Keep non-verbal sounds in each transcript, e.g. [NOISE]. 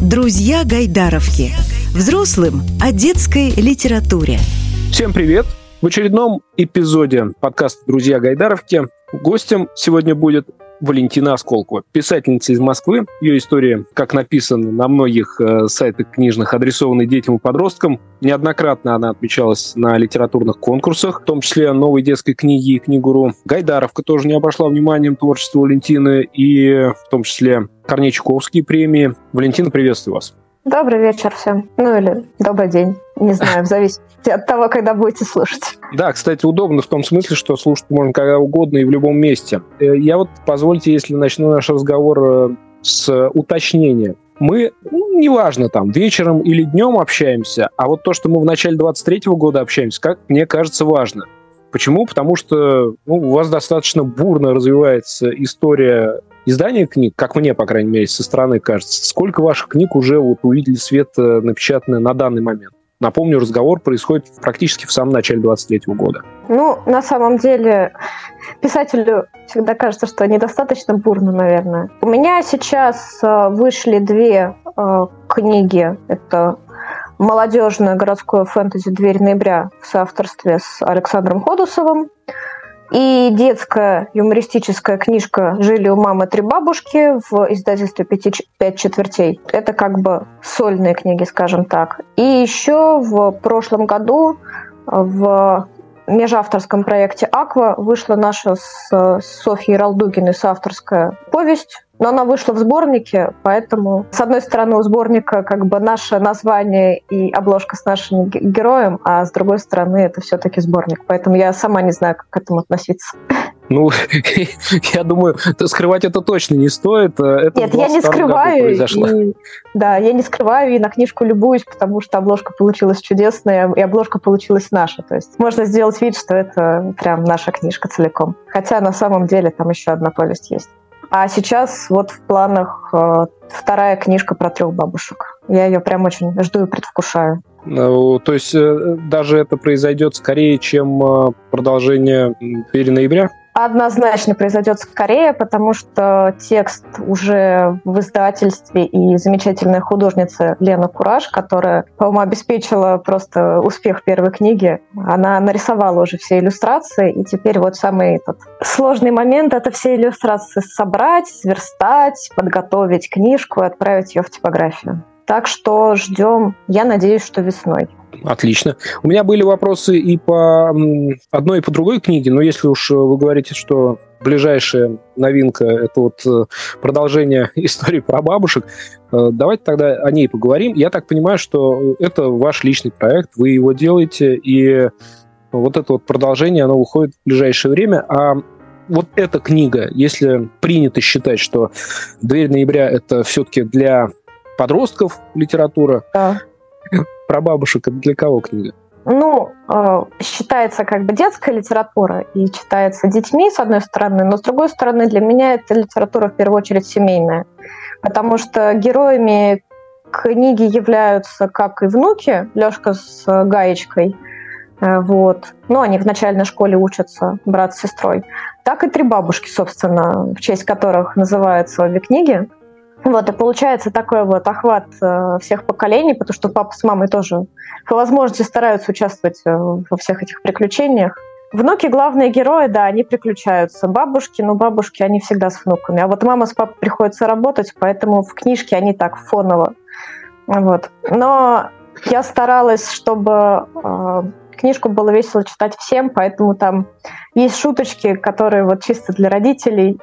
Друзья Гайдаровки. Взрослым о детской литературе. Всем привет! В очередном эпизоде подкаста «Друзья Гайдаровки» гостем сегодня будет Валентина Осколкова, писательница из Москвы. Ее история, как написано на многих э, сайтах книжных, адресованы детям и подросткам. Неоднократно она отмечалась на литературных конкурсах, в том числе новой детской книги и книгуру. Гайдаровка тоже не обошла вниманием творчество Валентины, и в том числе Корней Чуковские премии. Валентина, приветствую вас. Добрый вечер всем. Ну или добрый день. Не знаю, в [LAUGHS] зависимости от того, когда будете слушать. Да, кстати, удобно в том смысле, что слушать можно когда угодно и в любом месте. Э, я вот, позвольте, если начну наш разговор э, с уточнения. Мы, ну, неважно, там, вечером или днем общаемся, а вот то, что мы в начале 23 года общаемся, как мне кажется, важно. Почему? Потому что ну, у вас достаточно бурно развивается история издания книг, как мне, по крайней мере, со стороны кажется. Сколько ваших книг уже вот увидели свет э, напечатанные на данный момент? Напомню, разговор происходит практически в самом начале 23 года. Ну, на самом деле, писателю всегда кажется, что недостаточно бурно, наверное. У меня сейчас э, вышли две э, книги. Это молодежное городское фэнтези «Дверь ноября» в соавторстве с Александром Ходусовым и детская юмористическая книжка «Жили у мамы три бабушки» в издательстве «Пять четвертей». Это как бы сольные книги, скажем так. И еще в прошлом году в межавторском проекте «Аква» вышла наша с Софьей Ралдугиной соавторская повесть но она вышла в сборнике, поэтому, с одной стороны, у сборника как бы наше название и обложка с нашим героем, а с другой стороны, это все-таки сборник. Поэтому я сама не знаю, как к этому относиться. Ну, [LAUGHS] я думаю, скрывать это точно не стоит. Это Нет, я не скрываю. И, да, я не скрываю и на книжку любуюсь, потому что обложка получилась чудесная, и обложка получилась наша. То есть можно сделать вид, что это прям наша книжка целиком. Хотя на самом деле там еще одна повесть есть. А сейчас вот в планах э, вторая книжка про трех бабушек. Я ее прям очень жду и предвкушаю. Ну, то есть э, даже это произойдет скорее, чем продолжение «Двери ноября»? Однозначно произойдет скорее, потому что текст уже в издательстве и замечательная художница Лена Кураж, которая, по-моему, обеспечила просто успех первой книги, она нарисовала уже все иллюстрации, и теперь вот самый этот сложный момент — это все иллюстрации собрать, сверстать, подготовить книжку и отправить ее в типографию. Так что ждем, я надеюсь, что весной. Отлично. У меня были вопросы и по одной, и по другой книге, но если уж вы говорите, что ближайшая новинка – это вот э, продолжение [LAUGHS] истории про бабушек, э, давайте тогда о ней поговорим. Я так понимаю, что это ваш личный проект, вы его делаете, и вот это вот продолжение, оно выходит в ближайшее время. А вот эта книга, если принято считать, что «Дверь ноября» — это все-таки для подростков литература. Да. Про бабушек это для кого книга? Ну, э, считается как бы детская литература и читается детьми, с одной стороны, но с другой стороны, для меня это литература в первую очередь семейная. Потому что героями книги являются как и внуки, Лешка с Гаечкой, э, вот. Ну, они в начальной школе учатся, брат с сестрой. Так и три бабушки, собственно, в честь которых называются обе книги. Вот, и получается такой вот охват э, всех поколений, потому что папа с мамой тоже по возможности стараются участвовать э, во всех этих приключениях. Внуки главные герои, да, они приключаются. Бабушки, ну, бабушки, они всегда с внуками. А вот мама с папой приходится работать, поэтому в книжке они так фоново. Вот. Но я старалась, чтобы э, книжку было весело читать всем, поэтому там есть шуточки, которые вот чисто для родителей.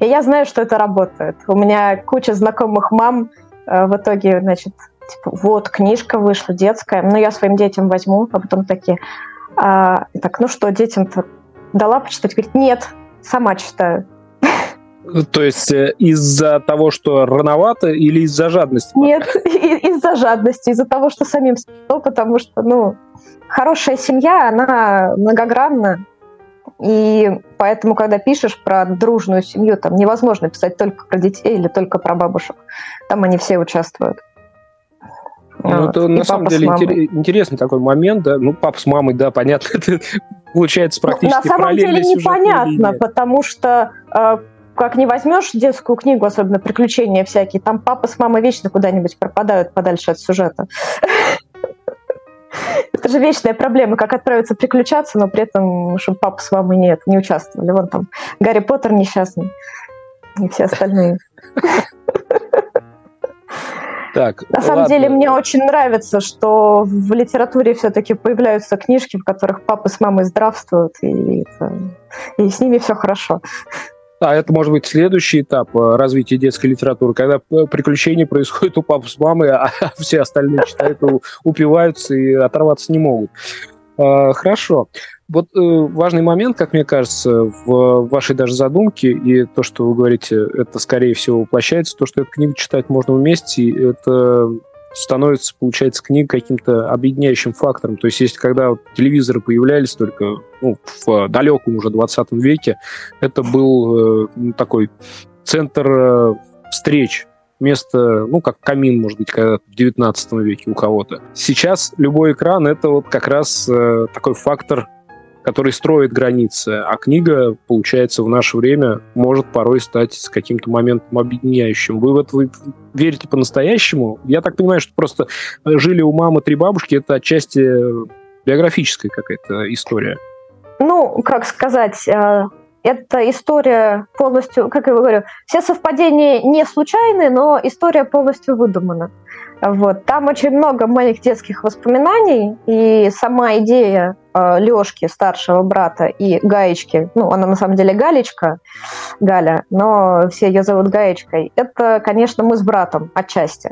И я знаю, что это работает. У меня куча знакомых мам э, в итоге, значит, типа, вот, книжка вышла детская, ну, я своим детям возьму, а потом такие, а, так, ну что, детям-то дала почитать? Говорит, нет, сама читаю. То есть э, из-за того, что рановато или из-за жадности? Нет, из-за жадности, из-за того, что самим потому что, ну, хорошая семья, она многогранна, и поэтому, когда пишешь про дружную семью, там невозможно писать только про детей или только про бабушек. Там они все участвуют. Ну, вот. это на самом деле интересный такой момент, да. Ну, папа с мамой, да, понятно, [LAUGHS] это получается практически ну, На самом деле непонятно, потому что э, как не возьмешь детскую книгу, особенно приключения всякие, там папа с мамой вечно куда-нибудь пропадают подальше от сюжета. [LAUGHS] Это же вечная проблема, как отправиться приключаться, но при этом, чтобы папа с мамой нет, не участвовали. Вон там Гарри Поттер несчастный и все остальные. Так, На самом ладно. деле мне очень нравится, что в литературе все-таки появляются книжки, в которых папа с мамой здравствуют, и, это, и с ними все хорошо. А это может быть следующий этап э, развития детской литературы, когда э, приключения происходят у папы с мамой, [LAUGHS] а все остальные читают, упиваются и оторваться не могут. А, хорошо. Вот э, важный момент, как мне кажется, в вашей даже задумке, и то, что вы говорите, это, скорее всего, воплощается, то, что эту книгу читать можно вместе, это становится, получается, книга каким-то объединяющим фактором. То есть, если когда вот телевизоры появлялись только ну, в далеком уже 20 веке, это был э, такой центр э, встреч место, ну, как камин, может быть, когда в 19 веке у кого-то. Сейчас любой экран — это вот как раз э, такой фактор который строит границы, а книга, получается, в наше время может порой стать каким-то моментом объединяющим. Вы в это вы верите по-настоящему? Я так понимаю, что просто жили у мамы три бабушки, это отчасти биографическая какая-то история. Ну, как сказать, э, эта история полностью, как я говорю, все совпадения не случайны, но история полностью выдумана. Вот. Там очень много моих детских воспоминаний, и сама идея э, Лёшки, старшего брата, и Гаечки, ну, она на самом деле Галечка, Галя, но все ее зовут Гаечкой, это, конечно, мы с братом отчасти.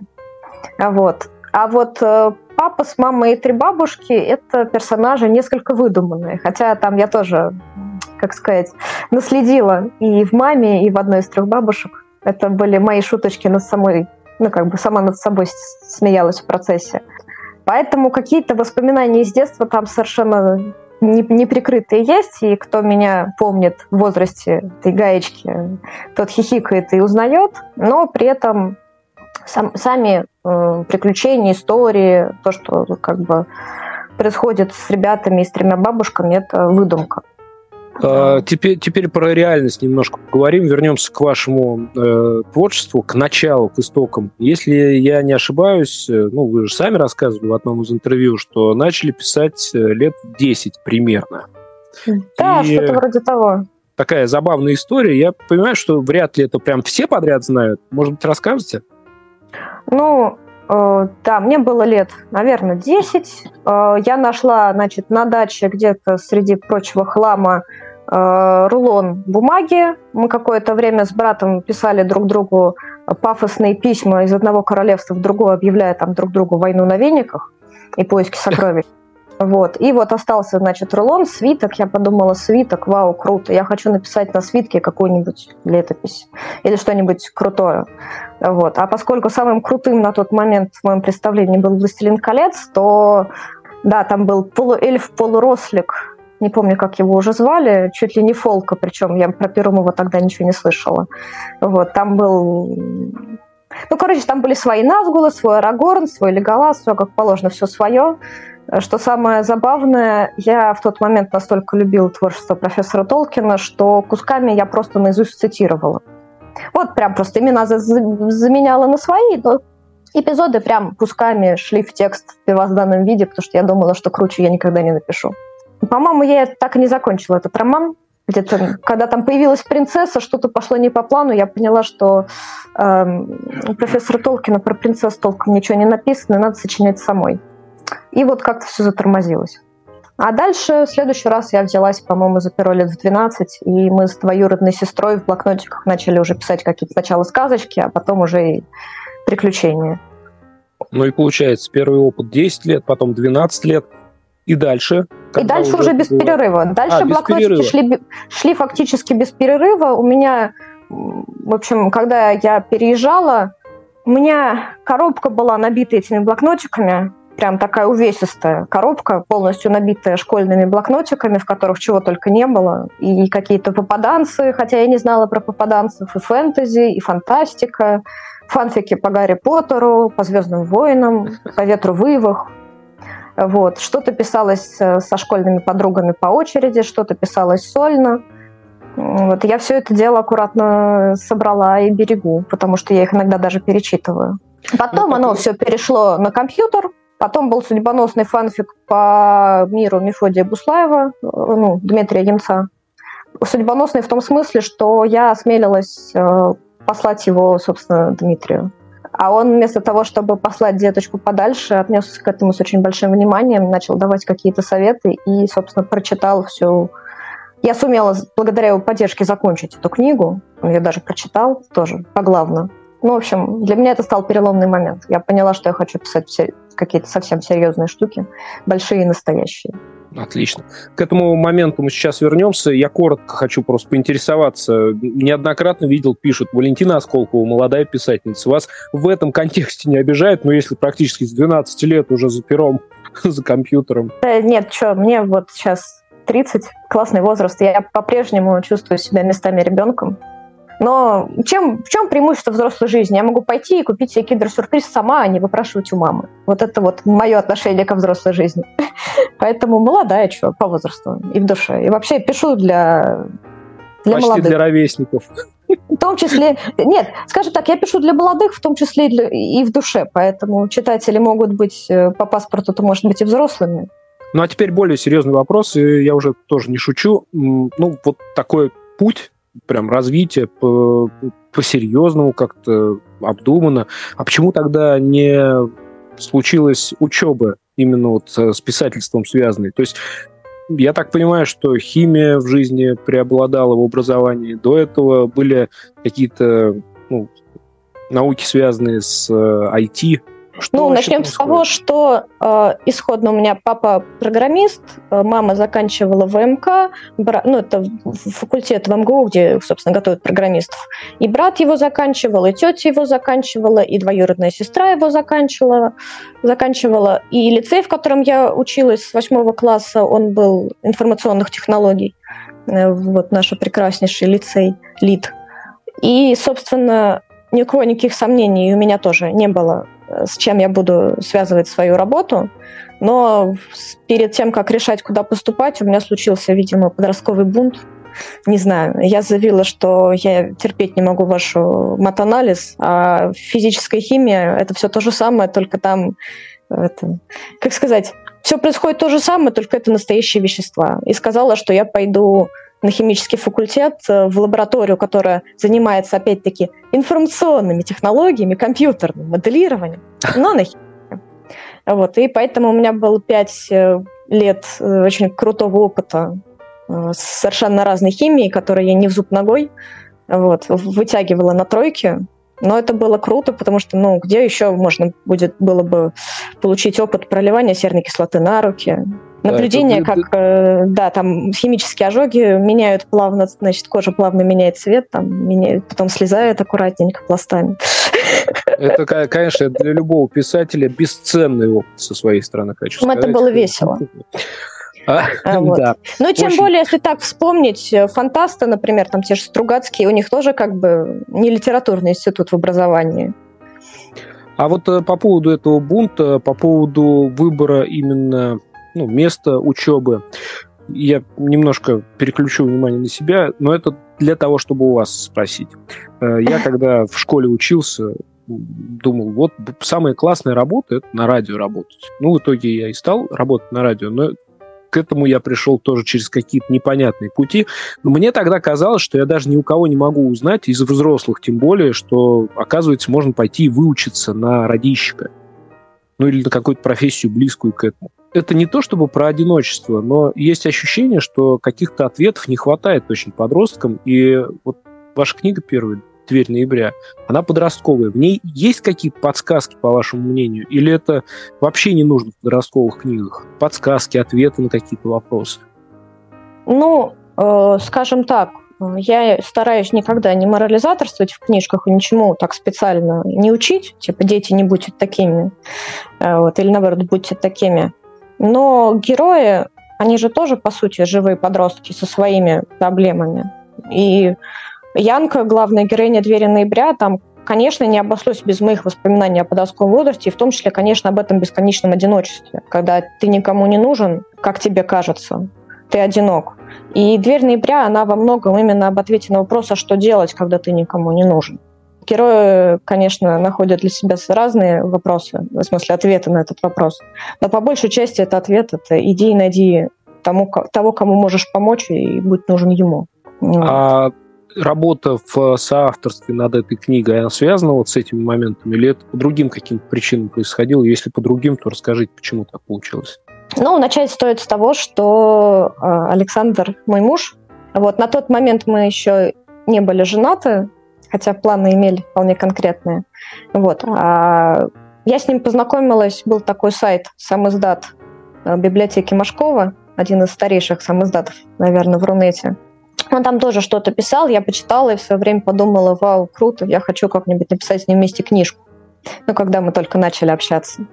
Вот. А вот э, папа с мамой и три бабушки – это персонажи несколько выдуманные, хотя там я тоже, как сказать, наследила и в маме, и в одной из трех бабушек. Это были мои шуточки над самой ну, как бы сама над собой смеялась в процессе. Поэтому какие-то воспоминания из детства там совершенно неприкрытые есть, и кто меня помнит в возрасте этой гаечки, тот хихикает и узнает, но при этом сам, сами э, приключения, истории, то, что как бы происходит с ребятами и с тремя бабушками, это выдумка. А, теперь, теперь про реальность немножко поговорим. Вернемся к вашему э, творчеству, к началу, к истокам. Если я не ошибаюсь, э, ну, вы же сами рассказывали в одном из интервью, что начали писать э, лет 10 примерно. Да, И что-то вроде того. Такая забавная история. Я понимаю, что вряд ли это прям все подряд знают. Может быть, расскажете? Ну, э, да, мне было лет, наверное, 10. Э, я нашла, значит, на даче где-то среди прочего хлама рулон бумаги. Мы какое-то время с братом писали друг другу пафосные письма из одного королевства в другое, объявляя там друг другу войну на вениках и поиски [LAUGHS] сокровищ. Вот. И вот остался, значит, рулон, свиток. Я подумала, свиток, вау, круто. Я хочу написать на свитке какую-нибудь летопись или что-нибудь крутое. Вот. А поскольку самым крутым на тот момент в моем представлении был «Властелин колец», то да, там был полуэльф, полурослик, не помню, как его уже звали, чуть ли не Фолка, причем я про Перумова тогда ничего не слышала. Вот, там был... Ну, короче, там были свои Назгулы, свой Арагорн, свой Леголас, все как положено, все свое. Что самое забавное, я в тот момент настолько любила творчество профессора Толкина, что кусками я просто наизусть цитировала. Вот прям просто имена заменяла на свои, но эпизоды прям кусками шли в текст в первозданном виде, потому что я думала, что круче я никогда не напишу. По-моему, я так и не закончила этот роман. Где-то, когда там появилась принцесса, что-то пошло не по плану, я поняла, что э, у профессора Толкина про принцесс толком ничего не написано, надо сочинять самой. И вот как-то все затормозилось. А дальше, в следующий раз я взялась, по-моему, за перо лет в 12, и мы с двоюродной сестрой в блокнотиках начали уже писать какие-то сначала сказочки, а потом уже и приключения. Ну и получается, первый опыт 10 лет, потом 12 лет – и дальше? И дальше уже, без было... перерыва. Дальше а, блокнотики шли, шли фактически без перерыва. У меня, в общем, когда я переезжала, у меня коробка была набита этими блокнотиками, прям такая увесистая коробка, полностью набитая школьными блокнотиками, в которых чего только не было. И какие-то попаданцы, хотя я не знала про попаданцев, и фэнтези, и фантастика, фанфики по Гарри Поттеру, по Звездным войнам, по Ветру вывах, вот. Что-то писалось э, со школьными подругами по очереди, что-то писалось сольно. Вот, я все это дело аккуратно собрала и берегу, потому что я их иногда даже перечитываю. Потом ну, оно все перешло на компьютер, Потом был судьбоносный фанфик по миру Мефодия Буслаева, ну, Дмитрия Емца. Судьбоносный в том смысле, что я осмелилась э, послать его, собственно, Дмитрию. А он вместо того, чтобы послать деточку подальше, отнесся к этому с очень большим вниманием, начал давать какие-то советы и, собственно, прочитал всю... Я сумела благодаря его поддержке закончить эту книгу. Он ее даже прочитал тоже поглавно. Ну, в общем, для меня это стал переломный момент. Я поняла, что я хочу писать какие-то совсем серьезные штуки, большие и настоящие. Отлично. К этому моменту мы сейчас вернемся. Я коротко хочу просто поинтересоваться. Неоднократно видел, пишут, Валентина Осколкова, молодая писательница. Вас в этом контексте не обижает, но если практически с 12 лет уже за пером, [LAUGHS] за компьютером? Да, нет, что, мне вот сейчас 30, классный возраст. Я по-прежнему чувствую себя местами ребенком. Но чем, в чем преимущество взрослой жизни? Я могу пойти и купить себе киндер-сюрприз сама, а не выпрашивать у мамы. Вот это вот мое отношение ко взрослой жизни. [LAUGHS] Поэтому молодая что, по возрасту и в душе. И вообще пишу для, для Почти молодых. для ровесников. В том числе... Нет, скажем так, я пишу для молодых, в том числе и, для, и в душе. Поэтому читатели могут быть э, по паспорту, то может быть и взрослыми. Ну а теперь более серьезный вопрос, и я уже тоже не шучу. Ну вот такой путь прям развитие по, по-серьезному, как-то обдуманно. А почему тогда не случилась учеба именно вот с писательством связанной? То есть я так понимаю, что химия в жизни преобладала в образовании. До этого были какие-то ну, науки, связанные с IT, э, что ну, начнем происходит? с того, что э, исходно у меня папа программист, э, мама заканчивала ВМК, бра... ну, это факультет в МГУ, где, собственно, готовят программистов. И брат его заканчивал, и тетя его заканчивала, и двоюродная сестра его заканчивала. заканчивала. И лицей, в котором я училась с восьмого класса, он был информационных технологий. Э, вот наш прекраснейший лицей, ЛИД. И, собственно, ни у кого никаких сомнений у меня тоже не было с чем я буду связывать свою работу. Но перед тем, как решать, куда поступать, у меня случился, видимо, подростковый бунт. Не знаю, я заявила, что я терпеть не могу вашу матанализ, а физическая химия — это все то же самое, только там, это, как сказать, все происходит то же самое, только это настоящие вещества. И сказала, что я пойду на химический факультет, э, в лабораторию, которая занимается, опять-таки, информационными технологиями, компьютерным моделированием, но на химии. Вот, и поэтому у меня было пять э, лет э, очень крутого опыта с совершенно разной химией, которую я не в зуб ногой вот, вытягивала на тройке. Но это было круто, потому что, ну, где еще можно будет было бы получить опыт проливания серной кислоты на руки, Наблюдение, да, это... как, э, да, там химические ожоги меняют плавно, значит, кожа плавно меняет цвет, там меняет, потом слезает аккуратненько пластами. Это, [LAUGHS] конечно, для любого писателя бесценный опыт со своей стороны, хочу сказать. Это было весело. А, а, [LAUGHS] вот. да. Ну, тем Очень... более, если так вспомнить, э, фантасты, например, там те же Стругацкие, у них тоже как бы не литературный институт в образовании. А вот э, по поводу этого бунта, по поводу выбора именно ну, место учебы. Я немножко переключу внимание на себя, но это для того, чтобы у вас спросить. Э, я когда в школе учился, думал, вот самая классная работа – это на радио работать. Ну, в итоге я и стал работать на радио, но к этому я пришел тоже через какие-то непонятные пути. Но мне тогда казалось, что я даже ни у кого не могу узнать, из взрослых тем более, что, оказывается, можно пойти и выучиться на радищика. Ну, или на какую-то профессию, близкую к этому это не то чтобы про одиночество, но есть ощущение, что каких-то ответов не хватает очень подросткам. И вот ваша книга первая, «Дверь ноября», она подростковая. В ней есть какие-то подсказки, по вашему мнению? Или это вообще не нужно в подростковых книгах? Подсказки, ответы на какие-то вопросы? Ну, э, скажем так, я стараюсь никогда не морализаторствовать в книжках и ничему так специально не учить, типа дети не будьте такими, э, вот, или наоборот будьте такими. Но герои, они же тоже, по сути, живые подростки со своими проблемами. И Янка, главная героиня «Двери ноября», там, конечно, не обошлось без моих воспоминаний о подростковом возрасте, и в том числе, конечно, об этом бесконечном одиночестве, когда ты никому не нужен, как тебе кажется. ты одинок. И «Дверь ноября», она во многом именно об ответе на вопрос, а что делать, когда ты никому не нужен. Герои, конечно, находят для себя разные вопросы, в смысле ответы на этот вопрос. Но по большей части это ответ, это иди и найди тому, того, кому можешь помочь, и будь нужен ему. А работа в соавторстве над этой книгой, она связана вот с этими моментами, или это по другим каким-то причинам происходило? Если по другим, то расскажите, почему так получилось. Ну, начать стоит с того, что э, Александр мой муж. Вот на тот момент мы еще не были женаты, хотя планы имели вполне конкретные. Вот. А я с ним познакомилась, был такой сайт «Самиздат» э, библиотеки Машкова, один из старейших самиздатов, наверное, в Рунете. Он там тоже что-то писал, я почитала и в свое время подумала, вау, круто, я хочу как-нибудь написать с ним вместе книжку. Ну, когда мы только начали общаться.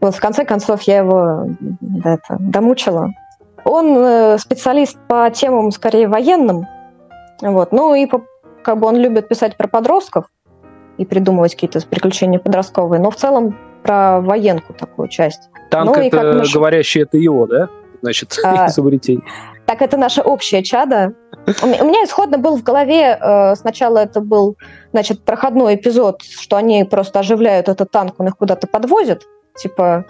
Вот в конце концов я его это, домучила. Он э, специалист по темам скорее военным, вот. Ну и по, как бы он любит писать про подростков и придумывать какие-то приключения подростковые, но в целом про военку такую часть. Танк ну, это, как наш... говорящий, это его, да? Значит, а, [LAUGHS] изобретение. Так это наше общее чадо. У меня исходно был в голове, э, сначала это был, значит, проходной эпизод, что они просто оживляют этот танк, он их куда-то подвозит, типа,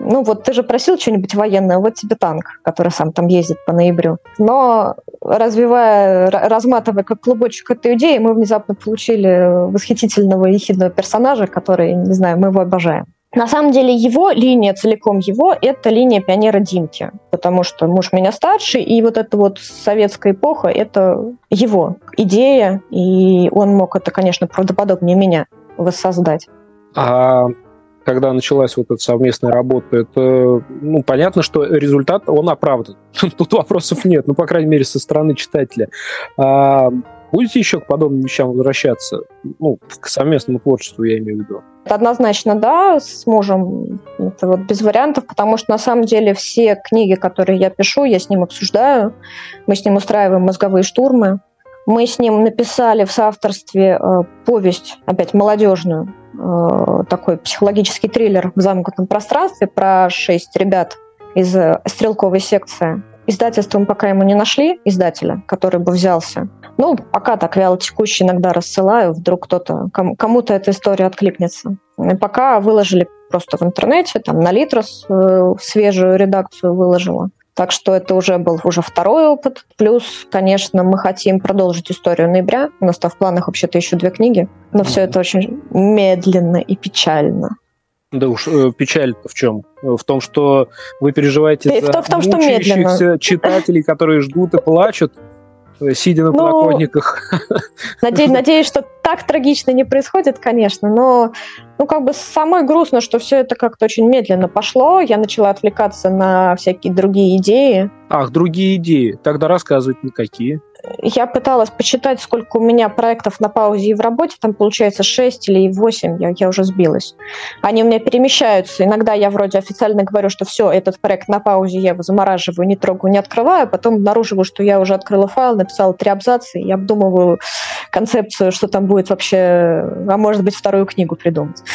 ну вот ты же просил что-нибудь военное, вот тебе танк, который сам там ездит по ноябрю. Но развивая, разматывая как клубочек эту идею, мы внезапно получили восхитительного ехидного персонажа, который, не знаю, мы его обожаем. На самом деле его линия, целиком его, это линия пионера Димки, потому что муж меня старше, и вот эта вот советская эпоха, это его идея, и он мог это, конечно, правдоподобнее меня воссоздать. А когда началась вот эта совместная работа, это, ну, понятно, что результат, он оправдан. [LAUGHS] Тут вопросов нет, ну, по крайней мере, со стороны читателя. А будете еще к подобным вещам возвращаться? Ну, к совместному творчеству, я имею в виду. Однозначно, да, с мужем это вот без вариантов, потому что на самом деле все книги, которые я пишу, я с ним обсуждаю, мы с ним устраиваем мозговые штурмы. Мы с ним написали в соавторстве э, повесть, опять молодежную, э, такой психологический триллер в замкнутом пространстве про шесть ребят из э, стрелковой секции. Издательством пока ему не нашли, издателя, который бы взялся. Ну, пока так вяло текущий иногда рассылаю, вдруг кто-то, кому-то эта история откликнется. Пока выложили просто в интернете, там на Литрос свежую редакцию выложила. Так что это уже был уже второй опыт. Плюс, конечно, мы хотим продолжить историю ноября. У нас там в планах вообще-то еще две книги. Но mm-hmm. все это очень медленно и печально. Да уж, э, печаль-то в чем? В том, что вы переживаете и за в том, что медленно. читателей, которые ждут и плачут, э, сидя на ну, подоконниках. Надеюсь, надеюсь, что так трагично не происходит, конечно, но ну, как бы самой грустно, что все это как-то очень медленно пошло. Я начала отвлекаться на всякие другие идеи. Ах, другие идеи. Тогда рассказывать никакие я пыталась почитать, сколько у меня проектов на паузе и в работе, там получается 6 или 8, я, я уже сбилась. Они у меня перемещаются. Иногда я вроде официально говорю, что все, этот проект на паузе, я его замораживаю, не трогаю, не открываю, потом обнаруживаю, что я уже открыла файл, написала три абзаца, и обдумываю концепцию, что там будет вообще, а может быть, вторую книгу придумать. [LAUGHS]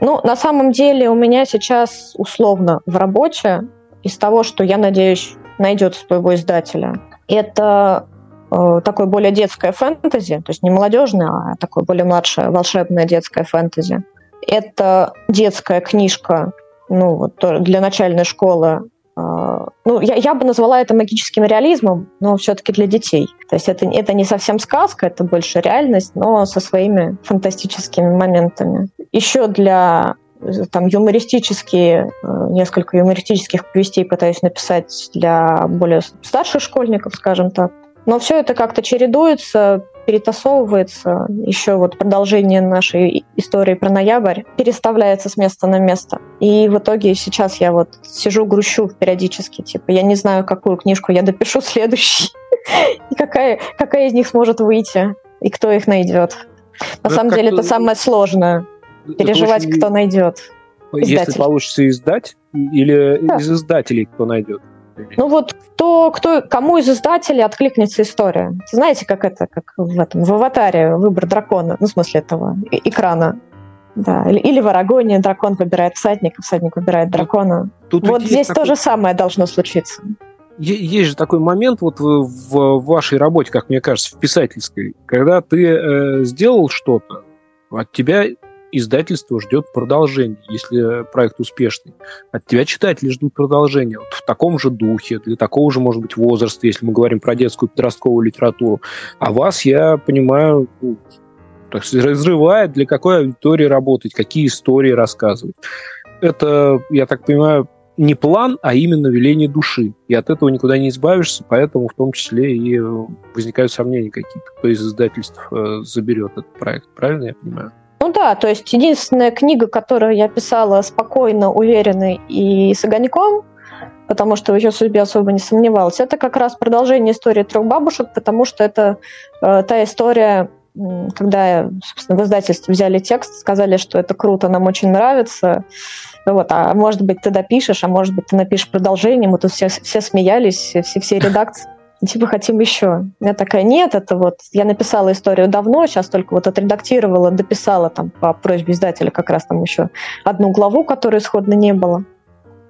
Ну, на самом деле у меня сейчас условно в работе из того, что я надеюсь найдет своего издателя, это э, такое более детское фэнтези, то есть не молодежное, а такое более младшее, волшебное детское фэнтези. Это детская книжка, ну, вот для начальной школы. Э, ну, я, я бы назвала это магическим реализмом, но все-таки для детей. То есть это, это не совсем сказка, это больше реальность, но со своими фантастическими моментами. Еще для там юмористические, э, несколько юмористических повестей пытаюсь написать для более старших школьников, скажем так. Но все это как-то чередуется, перетасовывается. Еще вот продолжение нашей истории про ноябрь переставляется с места на место. И в итоге сейчас я вот сижу, грущу периодически. Типа, я не знаю, какую книжку я допишу [LAUGHS] следующий. И какая, какая из них сможет выйти. И кто их найдет. На ну, самом деле это самое сложное переживать, очень... кто найдет. Издатель. Если получится издать, или да. из издателей кто найдет? Ну вот кто, кто, кому из издателей откликнется история? Знаете, как это, как в этом, в аватаре выбор дракона, ну, в смысле этого экрана. Да, или, или в Арагоне дракон выбирает всадника, всадник выбирает дракона. Тут вот здесь такой... то же самое должно случиться. есть же такой момент вот в, в вашей работе, как мне кажется, в писательской, когда ты э, сделал что-то, от тебя издательство ждет продолжения, если проект успешный. От тебя читатели ждут продолжения. Вот в таком же духе, для такого же, может быть, возраста, если мы говорим про детскую подростковую литературу. А вас, я понимаю, ну, так разрывает, для какой аудитории работать, какие истории рассказывать. Это, я так понимаю, не план, а именно веление души. И от этого никуда не избавишься, поэтому в том числе и возникают сомнения какие-то, кто из издательств э, заберет этот проект. Правильно я понимаю? Ну да, то есть единственная книга, которую я писала спокойно, уверенно и с огоньком, потому что в ее судьбе особо не сомневалась, это как раз продолжение истории трех бабушек, потому что это э, та история, когда, собственно, в издательстве взяли текст, сказали, что это круто, нам очень нравится, вот, а может быть, ты допишешь, а может быть, ты напишешь продолжение. Мы тут все, все смеялись, все, все [LAUGHS] редакции. Типа хотим еще. Я такая, нет, это вот я написала историю давно, сейчас только вот отредактировала, дописала там по просьбе издателя как раз там еще одну главу, которой исходно не было.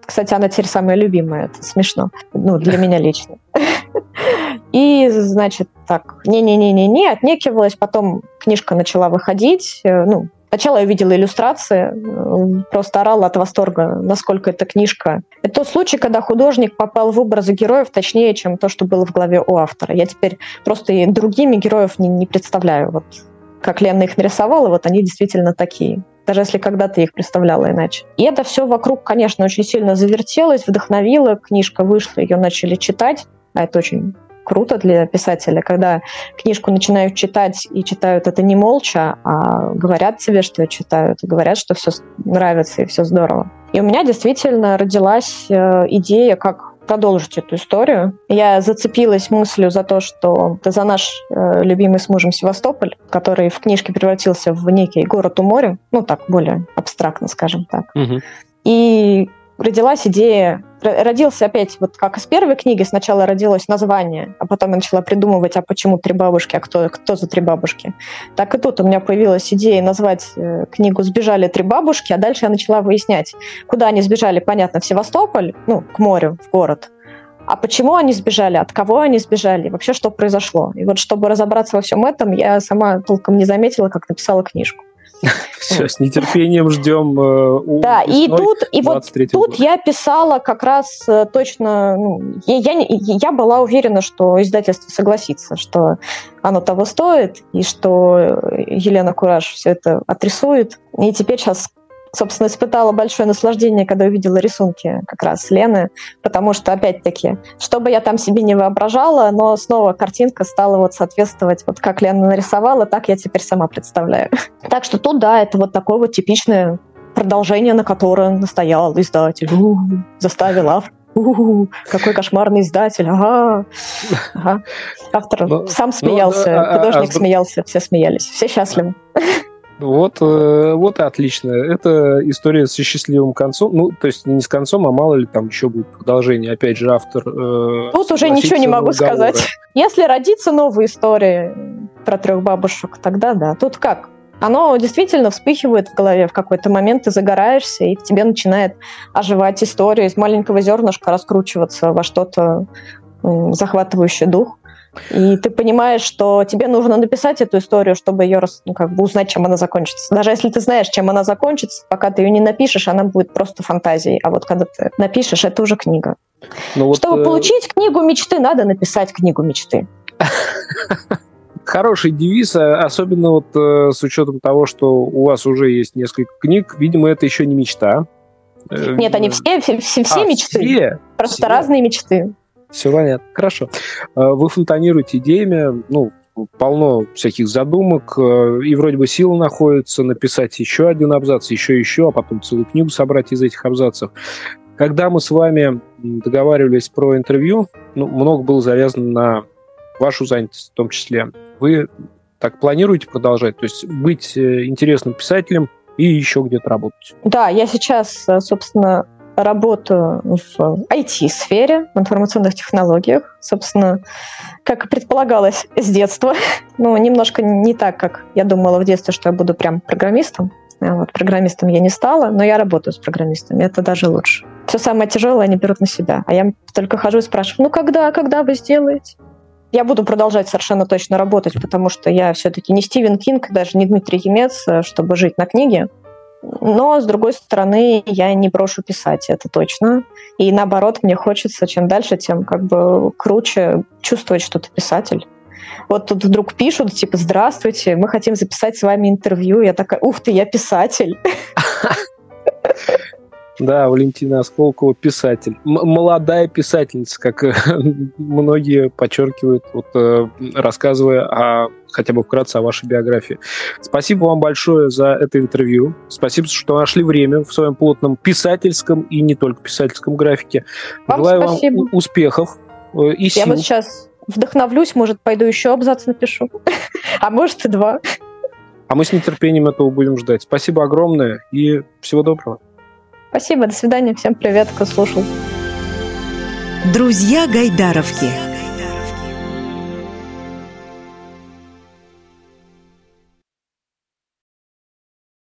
Кстати, она теперь самая любимая, это смешно. Ну, для меня лично. [LAUGHS] И, значит, так, не-не-не-не-не, отнекивалась, потом книжка начала выходить, э, ну, Сначала я увидела иллюстрации, просто орала от восторга, насколько эта книжка. Это тот случай, когда художник попал в образы героев точнее, чем то, что было в голове у автора. Я теперь просто и другими героев не, не представляю. Вот как Лена их нарисовала, вот они действительно такие. Даже если когда-то их представляла иначе. И это все вокруг, конечно, очень сильно завертелось, вдохновило. Книжка вышла, ее начали читать. А это очень круто для писателя, когда книжку начинают читать и читают это не молча, а говорят тебе, что читают, и говорят, что все нравится и все здорово. И у меня действительно родилась э, идея, как продолжить эту историю. Я зацепилась мыслью за то, что это за наш э, любимый с мужем Севастополь, который в книжке превратился в некий город у моря, ну так, более абстрактно, скажем так. Угу. И родилась идея, родился опять, вот как из первой книги, сначала родилось название, а потом я начала придумывать, а почему три бабушки, а кто, кто за три бабушки. Так и тут у меня появилась идея назвать э, книгу «Сбежали три бабушки», а дальше я начала выяснять, куда они сбежали, понятно, в Севастополь, ну, к морю, в город, а почему они сбежали, от кого они сбежали, вообще что произошло. И вот чтобы разобраться во всем этом, я сама толком не заметила, как написала книжку. [LAUGHS] Все, с нетерпением ждем. Э, да, и тут, и вот тут я писала как раз э, точно, ну, я, я, я была уверена, что издательство согласится, что оно того стоит, и что Елена Кураж все это отрисует. И теперь сейчас собственно, испытала большое наслаждение, когда увидела рисунки как раз Лены, потому что, опять-таки, что бы я там себе не воображала, но снова картинка стала вот соответствовать, вот как Лена нарисовала, так я теперь сама представляю. Так что тут, да, это вот такое вот типичное продолжение, на которое настоял издатель, у-у, заставил автор. У-у-у, какой кошмарный издатель, ага. ага. Автор но, ну, сам ну смеялся, ну, да, художник а, а, смеялся, все смеялись, все счастливы. Вот, э, вот и отлично. Это история со счастливым концом. Ну, то есть не с концом, а мало ли там еще будет продолжение. Опять же, автор... Э, Тут уже ничего не могу договора. сказать. Если родится новая история про трех бабушек, тогда да. Тут как? Оно действительно вспыхивает в голове в какой-то момент, ты загораешься, и в тебе начинает оживать история из маленького зернышка раскручиваться во что-то захватывающее дух. И ты понимаешь, что тебе нужно написать эту историю, чтобы ее ну, как бы узнать, чем она закончится. Даже если ты знаешь, чем она закончится, пока ты ее не напишешь, она будет просто фантазией. А вот когда ты напишешь, это уже книга. Ну, вот, чтобы э... получить книгу мечты, надо написать книгу мечты. Хороший девиз, а особенно вот э, с учетом того, что у вас уже есть несколько книг. Видимо, это еще не мечта. Э, Нет, они все, все, все, все а, мечты. Все? Просто все? разные мечты. Все понятно. Хорошо. А, вы фонтанируете идеями, ну, полно всяких задумок, э, и вроде бы сила находится написать еще один абзац, еще еще, а потом целую книгу собрать из этих абзацев. Когда мы с вами договаривались про интервью, ну, много было завязано на вашу занятость в том числе. Вы так планируете продолжать? То есть быть э, интересным писателем и еще где-то работать? Да, я сейчас, э, собственно, работаю в IT-сфере, в информационных технологиях, собственно, как и предполагалось с детства. [LAUGHS] ну, немножко не так, как я думала в детстве, что я буду прям программистом. Вот, программистом я не стала, но я работаю с программистами, это даже лучше. Все самое тяжелое они берут на себя, а я только хожу и спрашиваю, ну когда, когда вы сделаете? Я буду продолжать совершенно точно работать, потому что я все-таки не Стивен Кинг, даже не Дмитрий Емец, э, чтобы жить на книге. Но, с другой стороны, я не брошу писать, это точно. И наоборот, мне хочется, чем дальше, тем как бы круче чувствовать, что ты писатель. Вот тут вдруг пишут, типа, здравствуйте, мы хотим записать с вами интервью. Я такая, ух ты, я писатель. [LAUGHS] Да, Валентина Осколкова писатель. М- молодая писательница, как э, [LAUGHS] многие подчеркивают, вот, э, рассказывая о, хотя бы вкратце о вашей биографии. Спасибо вам большое за это интервью. Спасибо, что нашли время в своем плотном писательском и не только писательском графике. Вам Желаю спасибо. вам успехов э, и сил. Я вот сейчас вдохновлюсь, может, пойду еще абзац напишу. [LAUGHS] А может, и два. А мы с нетерпением этого будем ждать. Спасибо огромное и всего доброго. Спасибо, до свидания, всем привет, кто слушал. Друзья Гайдаровки.